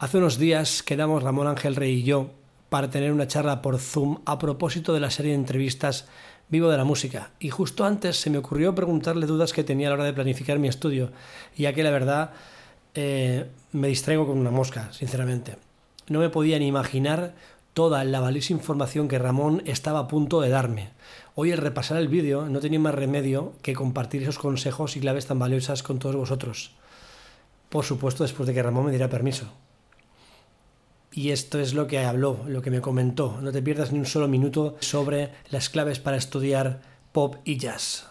Hace unos días quedamos Ramón Ángel Rey y yo para tener una charla por Zoom a propósito de la serie de entrevistas Vivo de la Música. Y justo antes se me ocurrió preguntarle dudas que tenía a la hora de planificar mi estudio, ya que la verdad eh, me distraigo con una mosca, sinceramente. No me podía ni imaginar toda la valiosa información que Ramón estaba a punto de darme. Hoy al repasar el vídeo no tenía más remedio que compartir esos consejos y claves tan valiosas con todos vosotros. Por supuesto, después de que Ramón me diera permiso. Y esto es lo que habló, lo que me comentó. No te pierdas ni un solo minuto sobre las claves para estudiar pop y jazz.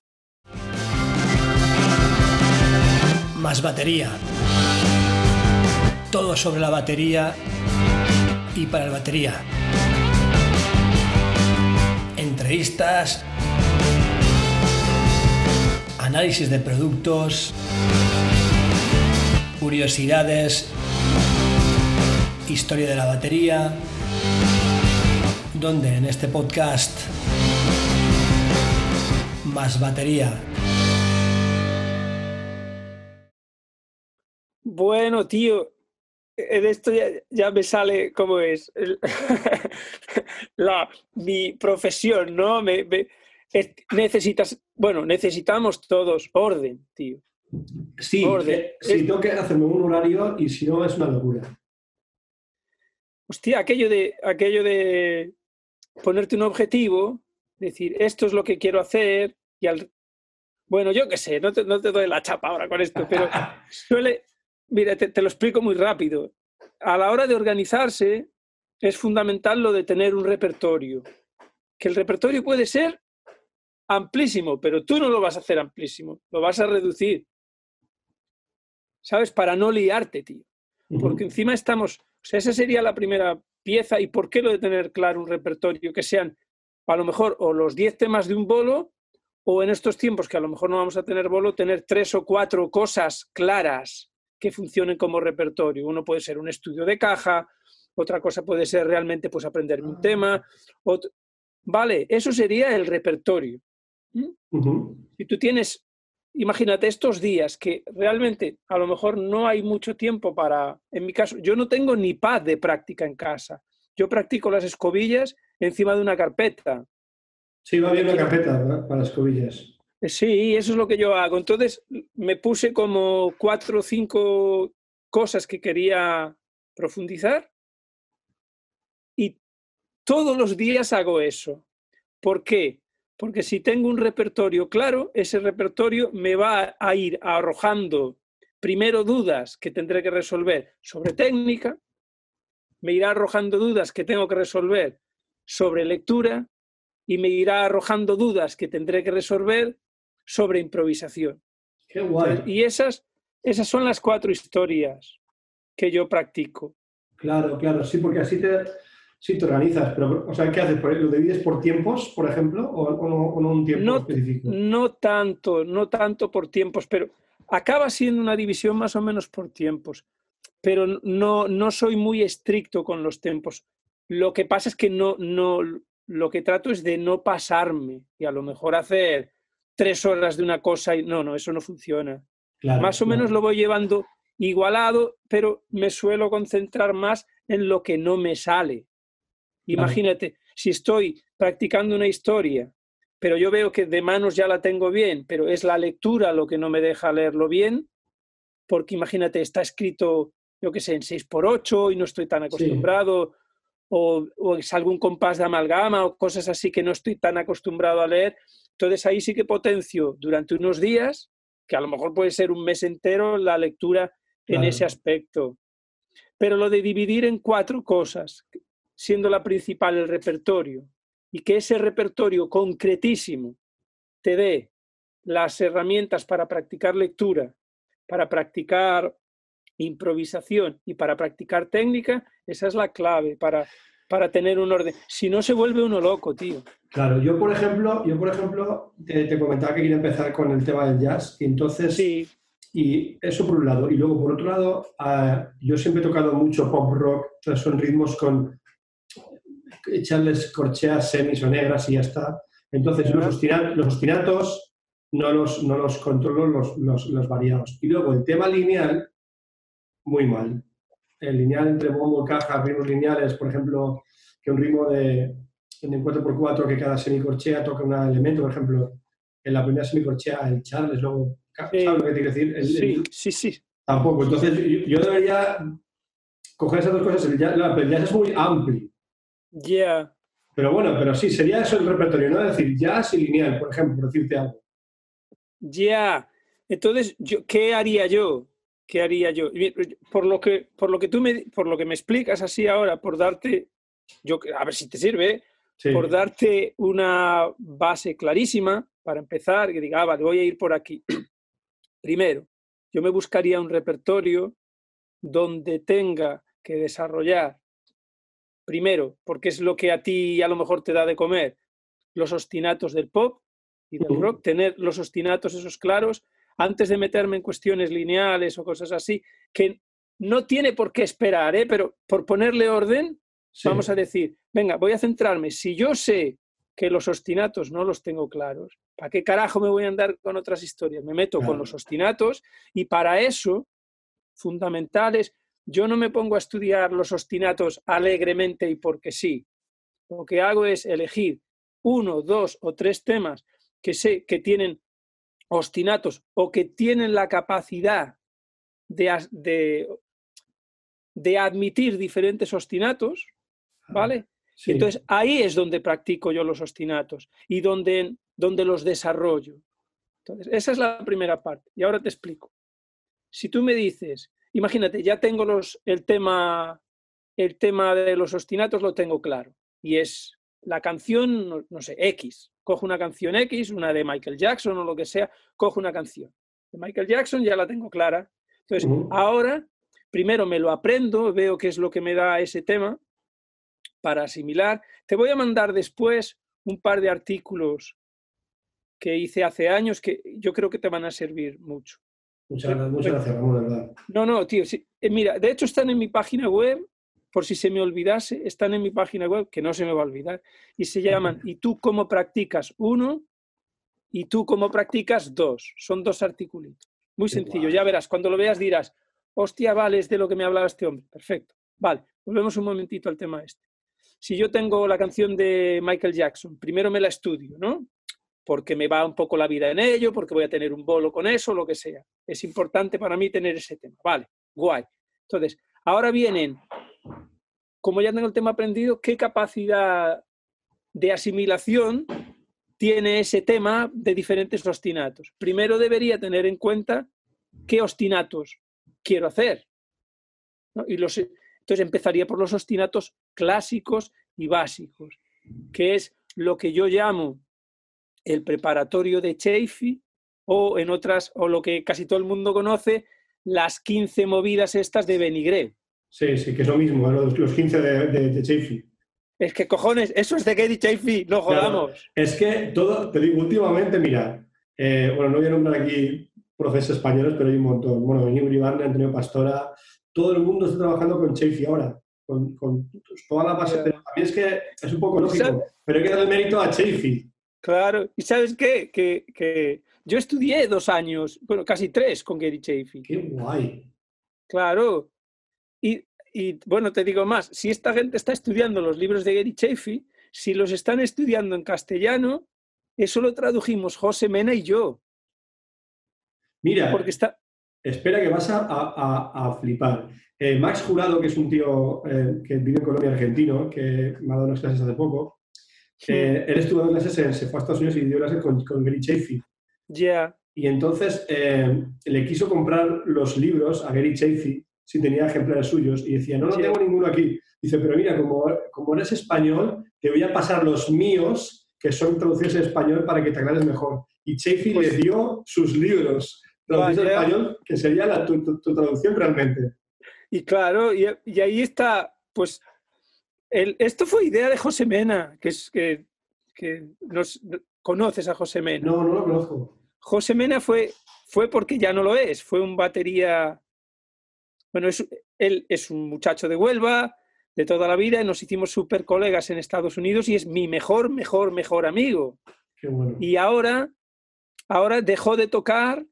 Más batería. Todo sobre la batería y para la batería. Entrevistas. Análisis de productos. Curiosidades historia de la batería, donde en este podcast más batería. Bueno, tío, en esto ya, me sale cómo es la, mi profesión, ¿no? Me, necesitas, bueno, necesitamos todos orden, tío. Sí, orden. si tengo que hacerme un horario y si no es una locura hostia, aquello de, aquello de ponerte un objetivo, decir, esto es lo que quiero hacer, y al... Bueno, yo qué sé, no te, doy la chapa ahora con esto, pero suele, mira, te, lo explico muy rápido. A la hora de organizarse, es fundamental lo de tener un repertorio. Que el repertorio puede ser amplísimo, pero tú no lo vas a hacer amplísimo, lo vas a reducir. ¿Sabes? Para no liarte, tío. Porque encima estamos o sea, esa sería la primera pieza. ¿Y por qué lo de tener claro un repertorio? Que sean a lo mejor o los 10 temas de un bolo o en estos tiempos que a lo mejor no vamos a tener bolo, tener tres o cuatro cosas claras que funcionen como repertorio. Uno puede ser un estudio de caja, otra cosa puede ser realmente pues aprender un tema. Vale, eso sería el repertorio. Si tú tienes imagínate estos días que realmente a lo mejor no hay mucho tiempo para, en mi caso, yo no tengo ni pad de práctica en casa. Yo practico las escobillas encima de una carpeta. Sí, va bien una carpeta para las escobillas. Sí, eso es lo que yo hago. Entonces me puse como cuatro o cinco cosas que quería profundizar y todos los días hago eso. ¿Por qué? Porque si tengo un repertorio claro, ese repertorio me va a ir arrojando primero dudas que tendré que resolver sobre técnica, me irá arrojando dudas que tengo que resolver sobre lectura y me irá arrojando dudas que tendré que resolver sobre improvisación. Qué guay. y esas, esas son las cuatro historias que yo practico. Claro, claro, sí, porque así te, Sí, te organizas, pero, o sea, ¿qué haces? ¿Lo divides por tiempos, por ejemplo, o, no, un tiempo específico? No tanto, no tanto por tiempos, pero acaba siendo una división más o menos por tiempos, pero no, no soy muy estricto con los tiempos. Lo que pasa es que no, no, lo que trato es de no pasarme y a lo mejor hacer tres horas de una cosa y no, no, eso no funciona. más o menos lo voy llevando igualado, pero me suelo concentrar más en lo que no me sale. Imagínate, si estoy practicando una historia, pero yo veo que de manos ya la tengo bien, pero es la lectura lo que no me deja leerlo bien, porque imagínate, está escrito, yo qué sé, en 6x8 y no estoy tan acostumbrado, o, o, es algún compás de amalgama o cosas así que no estoy tan acostumbrado a leer. Entonces ahí sí que potencio durante unos días, que a lo mejor puede ser un mes entero, la lectura en ese aspecto. Pero lo de dividir en cuatro cosas, siendo la principal el repertorio, y que ese repertorio concretísimo te dé las herramientas para practicar lectura, para practicar improvisación y para practicar técnica, esa es la clave para, para tener un orden. Si no, se vuelve uno loco, tío. Claro, yo por ejemplo, yo por ejemplo te, comentaba que quería empezar con el tema del jazz, y entonces, sí. y eso por un lado, y luego por otro lado, ah, yo siempre he tocado mucho pop rock, son ritmos con echarles corcheas semis o negras y ya está. Entonces, los, ostinatos no los, no los controlo, los, los, variados. Y luego el tema lineal, muy mal. el lineal entre bombo caja, ritmos lineales, por ejemplo, que un ritmo de en 4x4 que cada semicorchea toca un elemento, por ejemplo, en la primera semicorchea el Charles, luego, ¿sabes lo que te quiero decir? sí, sí, sí. Tampoco. Entonces, yo, debería coger esas dos cosas. El jazz, el jazz es muy amplio. Ya. Pero bueno, pero sí, sería eso el repertorio, ¿no? Es decir, jazz y lineal, por ejemplo, por decirte algo. Ya. Entonces, yo, ¿qué haría yo? ¿Qué haría yo? Por lo que, por lo que tú me, por lo que me explicas así ahora, por darte, yo, a ver si te sirve, por darte una base clarísima para empezar, que diga, ah, vale, voy a ir por aquí. Primero, yo me buscaría un repertorio donde tenga que desarrollar, primero, porque es lo que a ti a lo mejor te da de comer, los ostinatos del pop y del rock, tener los ostinatos esos claros, antes de meterme en cuestiones lineales o cosas así, que no tiene por qué esperar, ¿eh? pero por ponerle orden, vamos a decir, venga, voy a centrarme, si yo sé que los ostinatos no los tengo claros, ¿para qué carajo me voy a andar con otras historias? Me meto con los ostinatos y para eso, fundamentales, yo no me pongo a estudiar los ostinatos alegremente y porque sí. Lo que hago es elegir uno, dos o tres temas que sé que tienen ostinatos o que tienen la capacidad de, de, de admitir diferentes ostinatos, ¿vale? Entonces, ahí es donde practico yo los ostinatos y donde, donde los desarrollo. Entonces, esa es la primera parte. Y ahora te explico. Si tú me dices, imagínate, ya tengo los, el, tema, el tema de los ostinatos, lo tengo claro. Y es la canción, no, sé, X. Cojo una canción X, una de Michael Jackson o lo que sea, cojo una canción. De Michael Jackson ya la tengo clara. Entonces, ahora, primero me lo aprendo, veo qué es lo que me da ese tema para asimilar. Te voy a mandar después un par de artículos que hice hace años que yo creo que te van a servir mucho. Muchas, gracias, Ramón, verdad. No, no, tío. Eh, mira, de hecho están en mi página web, por si se me olvidase, están en mi página web, que no se me va a olvidar, y se llaman ¿Y tú cómo practicas uno? Y tú cómo practicas dos. Son dos artículos. Muy sencillo, ya verás, cuando lo veas dirás, hostia, vale, es de lo que me hablaba este hombre. Perfecto. Vale, volvemos un momentito al tema este si yo tengo la canción de Michael Jackson, primero me la estudio, ¿no? Porque me va un poco la vida en ello, porque voy a tener un bolo con eso, lo que sea. Es importante para mí tener ese tema. Vale, guay. Entonces, ahora vienen, como ya tengo el tema aprendido, ¿qué capacidad de asimilación tiene ese tema de diferentes ostinatos? Primero debería tener en cuenta qué ostinatos quiero hacer. Y los, entonces empezaría por los ostinatos clásicos y básicos, que es lo que yo llamo el preparatorio de Chaffee o en otras, o lo que casi todo el mundo conoce, las 15 movidas estas de Benigre. Sí, sí, que es lo mismo, los, 15 de, de, Es que cojones, eso es de Gary Chaffee, no jodamos. es que todo, te digo, últimamente, mira, eh, bueno, no voy a nombrar aquí profesores españoles, pero hay un montón. Bueno, Benigre Ibarne, Antonio Pastora, todo el mundo está trabajando con Chafee ahora, con, toda la base. Pero también es que es un poco lógico, pero hay que dar el mérito a Chafee. Claro, y ¿sabes qué? Que, yo estudié dos años, bueno, casi tres con Gary Chafee. ¡Qué guay! Claro. Y, bueno, te digo más, si esta gente está estudiando los libros de Gary Chafee, si los están estudiando en castellano, eso lo tradujimos José Mena y yo. Mira, porque está, Espera que vas a, flipar. Eh, Max Jurado, que es un tío eh, que vive en Colombia, argentino, que me ha dado unas clases hace poco, eh, él estuvo dando clases, se fue a Estados Unidos y dio clases con, con Gary Chafee. Ya. Y entonces le quiso comprar los libros a Gary Chafee si tenía ejemplares suyos y decía, no, no tengo ninguno aquí. Dice, pero mira, como, como eres español, te voy a pasar los míos que son traducidos en español para que te aclares mejor. Y Chafee le pues dio sus libros español, que sería la, tu, traducción realmente. Y claro, y, ahí está, pues, el, esto fue idea de José Mena, que es que, que nos, conoces a José Mena. No, no lo conozco. José Mena fue, fue porque ya no lo es, fue un batería, bueno, es, él es un muchacho de Huelva, de toda la vida, y nos hicimos súper colegas en Estados Unidos y es mi mejor, mejor, mejor amigo. Qué bueno. Y ahora, ahora dejó de tocar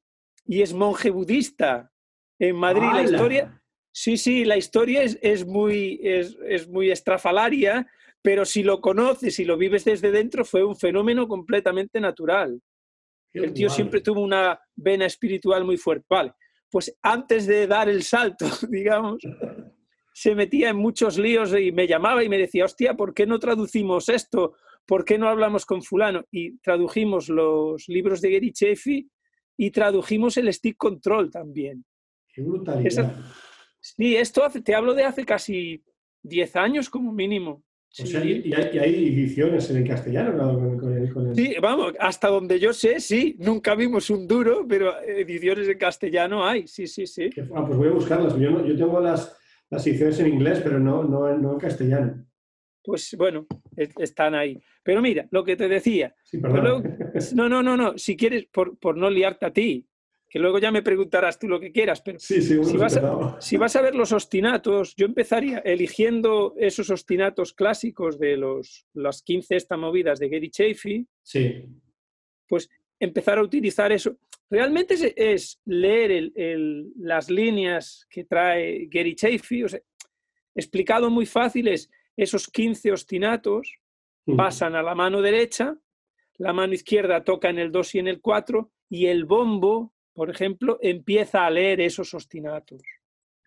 y es monje budista. En Madrid la historia... Sí, sí, la historia es, es muy, es, es, muy estrafalaria, pero si lo conoces y lo vives desde dentro, fue un fenómeno completamente natural. Qué el tío siempre tuvo una vena espiritual muy fuerte. Vale, pues antes de dar el salto, digamos, se metía en muchos líos y me llamaba y me decía, hostia, ¿por qué no traducimos esto? ¿Por qué no hablamos con fulano? Y tradujimos los libros de Gary Chaffee y tradujimos el stick control también. Qué brutalidad. Esa, sí, esto hace, te hablo de hace casi 10 años como mínimo. O sea, y, hay, y, hay, ediciones en el castellano ¿no? con, con, el, con el... Sí, vamos, hasta donde yo sé, sí. Nunca vimos un duro, pero ediciones en castellano hay, sí, sí, sí. Ah, pues voy a buscarlas. Yo, no, yo tengo las, las ediciones en inglés, pero no, no, no en castellano. Pues bueno, están ahí. Pero mira, lo que te decía. Sí, luego, no, no, no, no. Si quieres, por, por, no liarte a ti, que luego ya me preguntarás tú lo que quieras, pero sí, sí, si, vas a, si, vas a, ver los ostinatos, yo empezaría eligiendo esos ostinatos clásicos de los, las 15 esta movidas de Gary Chaffee. Sí. Pues empezar a utilizar eso. Realmente es, es leer el, el, las líneas que trae Gary Chaffee. O sea, explicado muy fácil es esos 15 ostinatos pasan a la mano derecha, la mano izquierda toca en el 2 y en el 4 y el bombo, por ejemplo, empieza a leer esos ostinatos.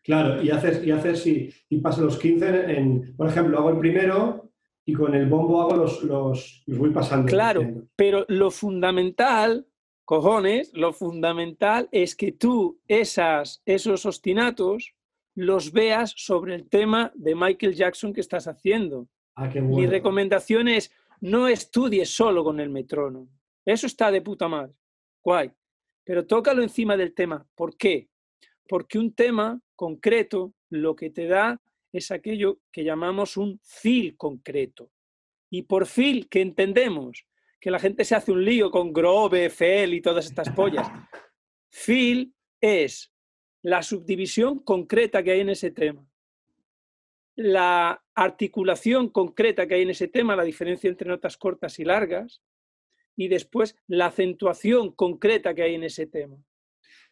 Claro, y haces, y haces y, y pasa los 15 en, en, por ejemplo, hago el primero y con el bombo hago los, los, los voy pasando. Claro, pero lo fundamental, cojones, lo fundamental es que tú esas, esos ostinatos los veas sobre el tema de Michael Jackson que estás haciendo. Ah, qué bueno. Mi recomendación es no estudies solo con el metrónomo. Eso está de puta madre. Guay. Pero tócalo encima del tema. ¿Por qué? Porque un tema concreto lo que te da es aquello que llamamos un feel concreto. Y por feel, que entendemos? Que la gente se hace un lío con Grove, Fel y todas estas pollas. feel es la subdivisión concreta que hay en ese tema, la articulación concreta que hay en ese tema, la diferencia entre notas cortas y largas, y después la acentuación concreta que hay en ese tema.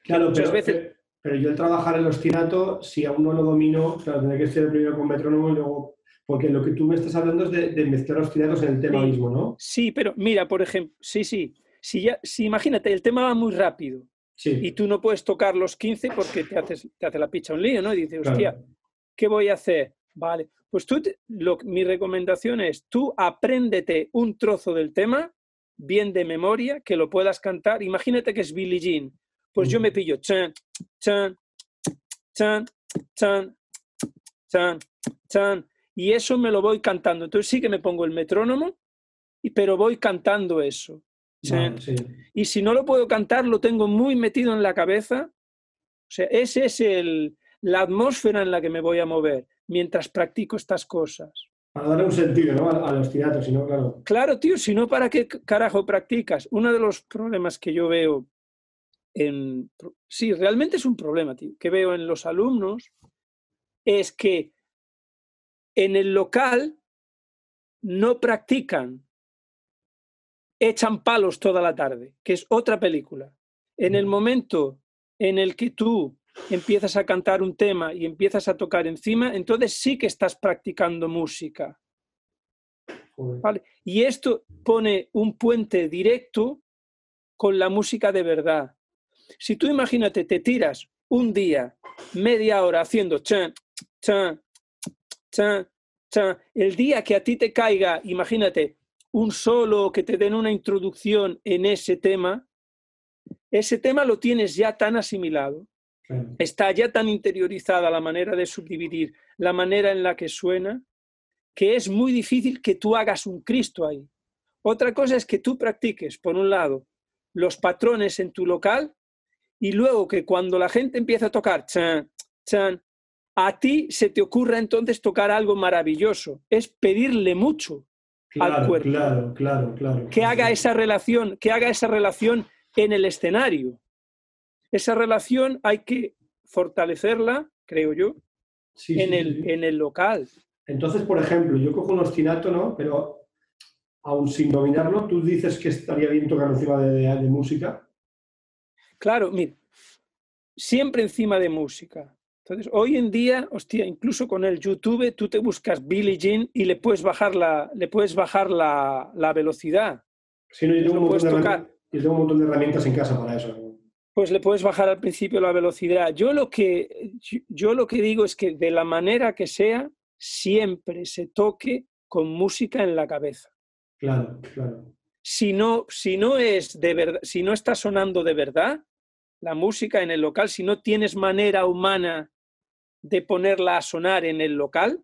Claro, muchas pero, veces... pero yo el trabajar el ostinato, si aún no lo domino, claro, tendré que ser primero con metrónomo y luego... Porque lo que tú me estás hablando es de, de mezclar ostinatos en el tema sí, mismo, ¿no? Sí, pero mira, por ejemplo, sí, sí. Si, ya, si imagínate, el tema va muy rápido, Sí. Y tú no puedes tocar los 15 porque te, haces, te hace la picha un lío, ¿no? Y dices, hostia, Claro. ¿qué voy a hacer? Vale, pues tú, te- lo, mi recomendación es, tú apréndete un trozo del tema, bien de memoria, que lo puedas cantar. Imagínate que es Billie Jean. Pues yo me pillo chan, chan, chan, chan, chan, chan, y eso me lo voy cantando. Entonces sí que me pongo el metrónomo, y- pero voy cantando eso. Chan, sí. y si no lo puedo cantar, lo tengo muy metido en la cabeza. O sea, esa es el, la atmósfera en la que me voy a mover mientras practico estas cosas. Para darle un sentido, ¿no? Al, al ostinato, si no, claro. Claro, tío, si no, ¿para qué carajo practicas? Uno de los problemas que yo veo en... Sí, realmente es un problema, tío, que veo en los alumnos es que en el local no practican, echan palos toda la tarde, que es otra película. En el momento en el que tú empiezas a cantar un tema y empiezas a tocar encima, entonces sí que estás practicando música. Y esto pone un puente directo con la música de verdad. Si tú imagínate, te tiras un día, media hora haciendo chan, chan, chan, chan, el día que a ti te caiga, imagínate, un solo que te den una introducción en ese tema, ese tema lo tienes ya tan asimilado. Está ya tan interiorizada la manera de subdividir, la manera en la que suena, que es muy difícil que tú hagas un Cristo ahí. Otra cosa es que tú practiques, por un lado, los patrones en tu local y luego que cuando la gente empieza a tocar chan, chan, a ti se te ocurra entonces tocar algo maravilloso. Es pedirle mucho al Claro, cuerpo. claro, claro, claro. que haga esa relación, que haga esa relación en el escenario. Esa relación hay que fortalecerla, creo yo, Sí, sí, en, el, sí. en el local. Entonces, por ejemplo, yo cojo un ostinato, ¿no? Pero aún sin dominarlo, tú dices que estaría bien tocar encima de, de- de música. Claro, mira, siempre encima de música. Entonces, hoy en día, hostia, incluso con el YouTube, tú te buscas Billie Jean y le puedes bajar la, le puedes bajar la, la velocidad. Sí, no, yo, tengo un tengo un montón de herramientas en casa para eso pues le puedes bajar al principio la velocidad. Yo lo que, yo lo que digo es que de la manera que sea, siempre se toque con música en la cabeza. Claro, claro. Si no, si no es de verdad, si no está sonando de verdad la música en el local, si no tienes manera humana de ponerla a sonar en el local,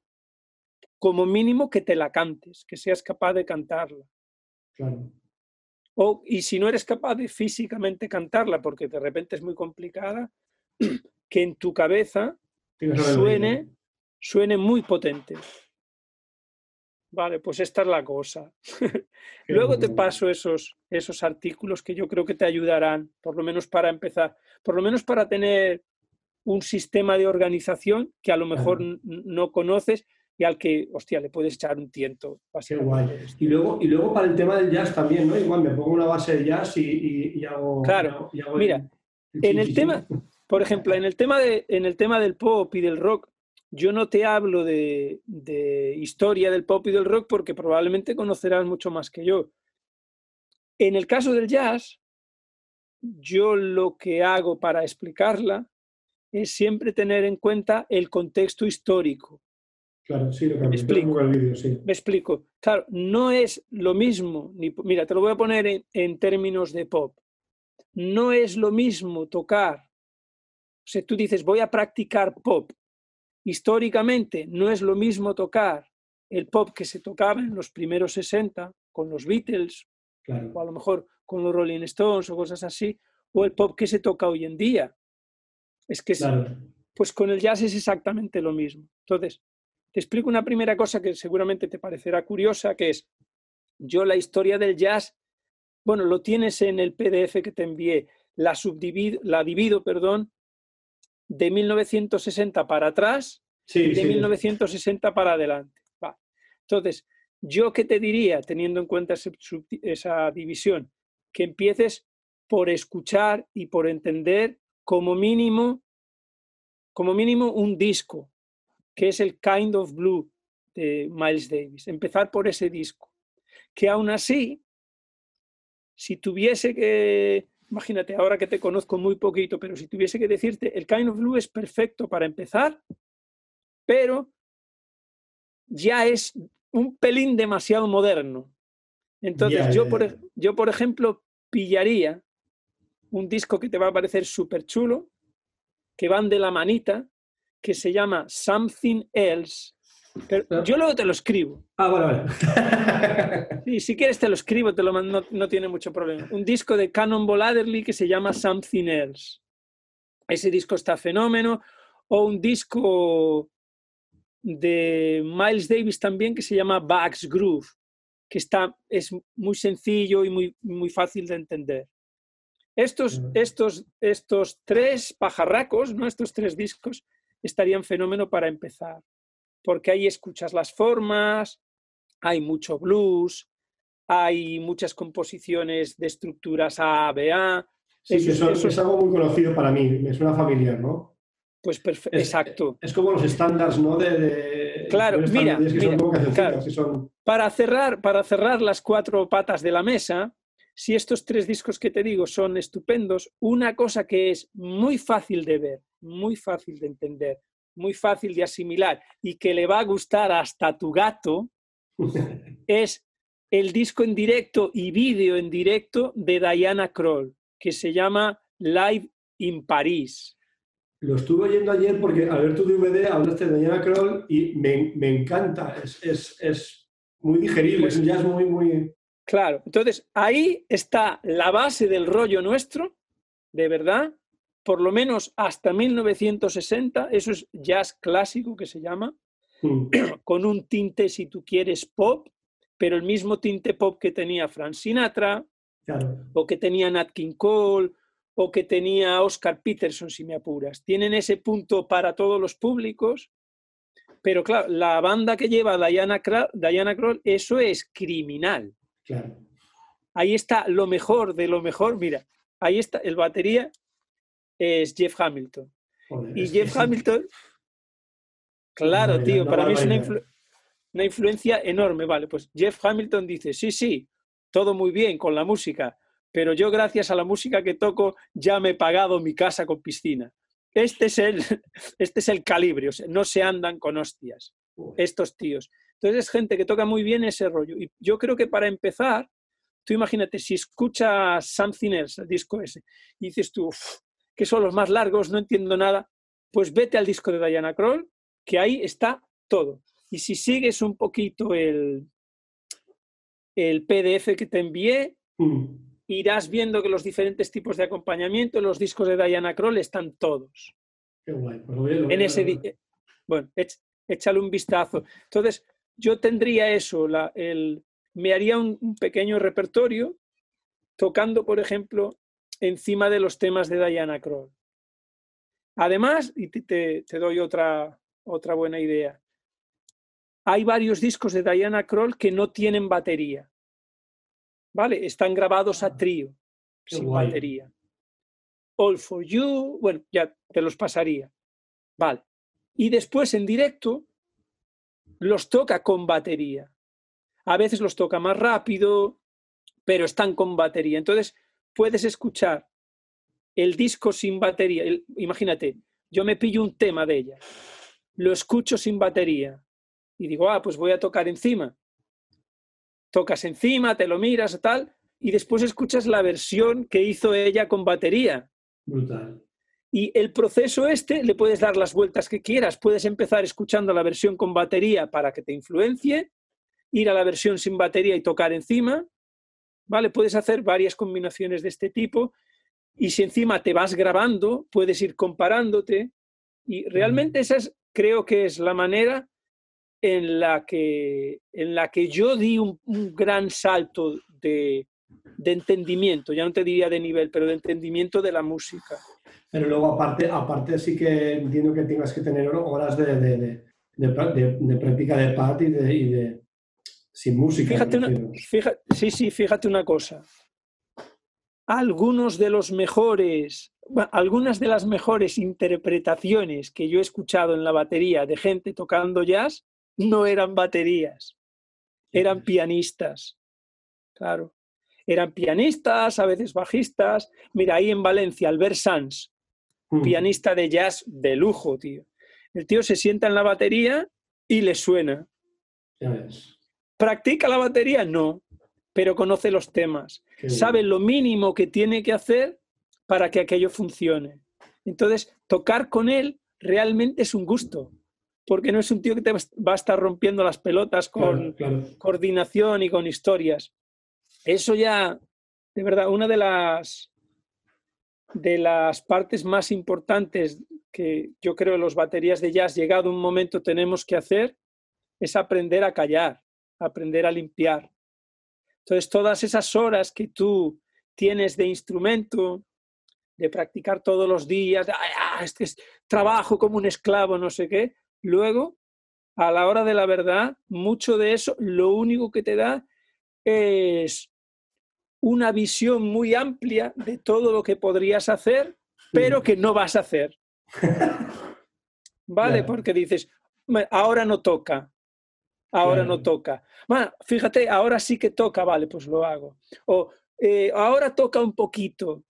como mínimo que te la cantes, que seas capaz de cantarla. Claro. O, y si no eres capaz de físicamente cantarla, porque de repente es muy complicada, que en tu cabeza suene, suene muy potente. Vale, pues esta es la cosa. Luego te paso esos, esos artículos que yo creo que te ayudarán, por lo menos para empezar, por lo menos para tener un sistema de organización que a lo mejor no conoces y al que, hostia, le puedes echar un tiento. Qué guay. Y luego, y luego para el tema del jazz también, ¿no? Igual me pongo una base de jazz y, hago... Claro, mira, en el tema, por ejemplo, en el tema, de, en el tema del pop y del rock, yo no te hablo de, de historia del pop y del rock porque probablemente conocerás mucho más que yo. En el caso del jazz, yo lo que hago para explicarla es siempre tener en cuenta el contexto histórico. Claro, sí, lo que me explico. El sí. Me explico. Claro, no es lo mismo, ni, mira, te lo voy a poner en, en, términos de pop. No es lo mismo tocar, o sea, tú dices, voy a practicar pop. Históricamente no es lo mismo tocar el pop que se tocaba en los primeros 60 con los Beatles, claro. o a lo mejor con los Rolling Stones o cosas así, o el pop que se toca hoy en día. Es que, claro. pues con el jazz es exactamente lo mismo. Entonces, te explico una primera cosa que seguramente te parecerá curiosa, que es, yo la historia del jazz, bueno, lo tienes en el PDF que te envié, la, subdivido, la divido, perdón, de 1960 para atrás sí, y de sí. 1960 para adelante. Va. Entonces, yo qué te diría, teniendo en cuenta ese, esa división, que empieces por escuchar y por entender como mínimo, como mínimo un disco, que es el Kind of Blue de Miles Davis. Empezar por ese disco. Que aún así, si tuviese que, imagínate, ahora que te conozco muy poquito, pero si tuviese que decirte, el Kind of Blue es perfecto para empezar, pero ya es un pelín demasiado moderno. Entonces, yeah, yo, yeah, por, yo, por ejemplo, pillaría un disco que te va a parecer súper chulo, que van de la manita, que se llama Something Else. Pero yo luego te lo escribo. Ah, bueno, vale. sí, si quieres te lo escribo, te lo mando, no, no, tiene mucho problema. Un disco de Cannonball Adderley que se llama Something Else. Ese disco está fenómeno. O un disco de Miles Davis también que se llama Bags Groove, que está, es muy sencillo y muy, muy fácil de entender. Estos, estos, estos tres pajarracos, ¿no? estos tres discos, estarían fenómeno para empezar, porque ahí escuchas las formas, hay mucho blues, hay muchas composiciones de estructuras A, B, A. Sí, eso, eso, eso, es algo muy conocido para mí, me suena familiar, ¿no? Pues es, exacto. Es como los estándares, ¿no? De, de claro, de mira, que mira son claro. que son... Para, cerrar, para cerrar las cuatro patas de la mesa, si estos tres discos que te digo son estupendos, una cosa que es muy fácil de ver, muy fácil de entender, muy fácil de asimilar y que le va a gustar hasta tu gato, es el disco en directo y vídeo en directo de Diana Kroll, que se llama Live in París. Lo estuve oyendo ayer porque al ver tu DVD hablaste de Diana Kroll y me, me encanta, es, es, es, muy digerible, es un jazz muy, muy... Claro, entonces ahí está la base del rollo nuestro, de verdad, por lo menos hasta 1960, eso es jazz clásico que se llama, mm. con un tinte, si tú quieres, pop, pero el mismo tinte pop que tenía Frank Sinatra, claro. o que tenía Nat King Cole, o que tenía Oscar Peterson, si me apuras. Tienen ese punto para todos los públicos, pero claro, la banda que lleva Diana, Diana Kroll, eso es criminal. Claro. Ahí está lo mejor de lo mejor. Mira, ahí está el batería es Jeff Hamilton. y Jeff Hamilton, claro, tío, para mí es una, una influencia enorme. Vale, pues Jeff Hamilton dice, sí, sí, todo muy bien con la música, pero yo gracias a la música que toco ya me he pagado mi casa con piscina. Este es el, este es el calibre, no se andan con hostias, estos tíos. Entonces es gente que toca muy bien ese rollo. Y yo creo que para empezar, tú imagínate, si escuchas Something Else, el disco ese, y dices tú, que son los más largos, no entiendo nada, pues vete al disco de Diana Kroll, que ahí está todo. Y si sigues un poquito el, el PDF que te envié, mm. irás viendo que los diferentes tipos de acompañamiento, los discos de Diana Kroll están todos. Qué guay. Pues en ese, bueno, échale un vistazo. Entonces, yo tendría eso, la, el, me haría un, pequeño repertorio tocando, por ejemplo, encima de los temas de Diana Kroll. Además, y te, te doy otra, otra buena idea, hay varios discos de Diana Kroll que no tienen batería. ¿Vale? Están grabados a trío, sin batería. All for You, bueno, ya te los pasaría. Vale. Y después en directo los toca con batería. A veces los toca más rápido, pero están con batería. Entonces puedes escuchar el disco sin batería. imagínate, yo me pillo un tema de ella, lo escucho sin batería, y digo, ah, pues voy a tocar encima. Tocas encima, te lo miras, tal, y después escuchas la versión que hizo ella con batería. Brutal. Y el proceso este le puedes dar las vueltas que quieras. Puedes empezar escuchando la versión con batería para que te influencie, ir a la versión sin batería y tocar encima. ¿Vale? Puedes hacer varias combinaciones de este tipo. Y si encima te vas grabando, puedes ir comparándote. Y realmente esa es, creo que es la manera en la que, en la que yo di un, gran salto de, entendimiento, ya no te diría de nivel, pero de entendimiento de la música. Pero luego aparte, aparte sí que entiendo que tengas que tener horas de, de, de práctica de pad y de, sin música. Fíjate sí, sí, fíjate una cosa. Algunos de los mejores, algunas de las mejores interpretaciones que yo he escuchado en la batería de gente tocando jazz no eran baterías, eran pianistas. Claro, eran pianistas, a veces bajistas. Mira, ahí en Valencia, Albert Sanz, mm. pianista de jazz de lujo, tío. El tío se sienta en la batería y le suena. ¿Practica la batería? No, pero conoce los temas. Sabe lo mínimo que tiene que hacer para que aquello funcione. Entonces, tocar con él realmente es un gusto porque no es un tío que te va a estar rompiendo las pelotas con coordinación y con historias. Eso ya, de verdad, una de las, de las partes más importantes que yo creo en los baterías de jazz, llegado un momento tenemos que hacer, es aprender a callar, aprender a limpiar. Entonces, todas esas horas que tú tienes de instrumento, de practicar todos los días, ah, este es trabajo como un esclavo, no sé qué, Luego, a la hora de la verdad, mucho de eso lo único que te da es una visión muy amplia de todo lo que podrías hacer, pero que no vas a hacer. ¿Vale? Porque dices, ahora no toca, ahora no toca. Bueno, fíjate, ahora sí que toca, vale, pues lo hago. O eh, ahora toca un poquito,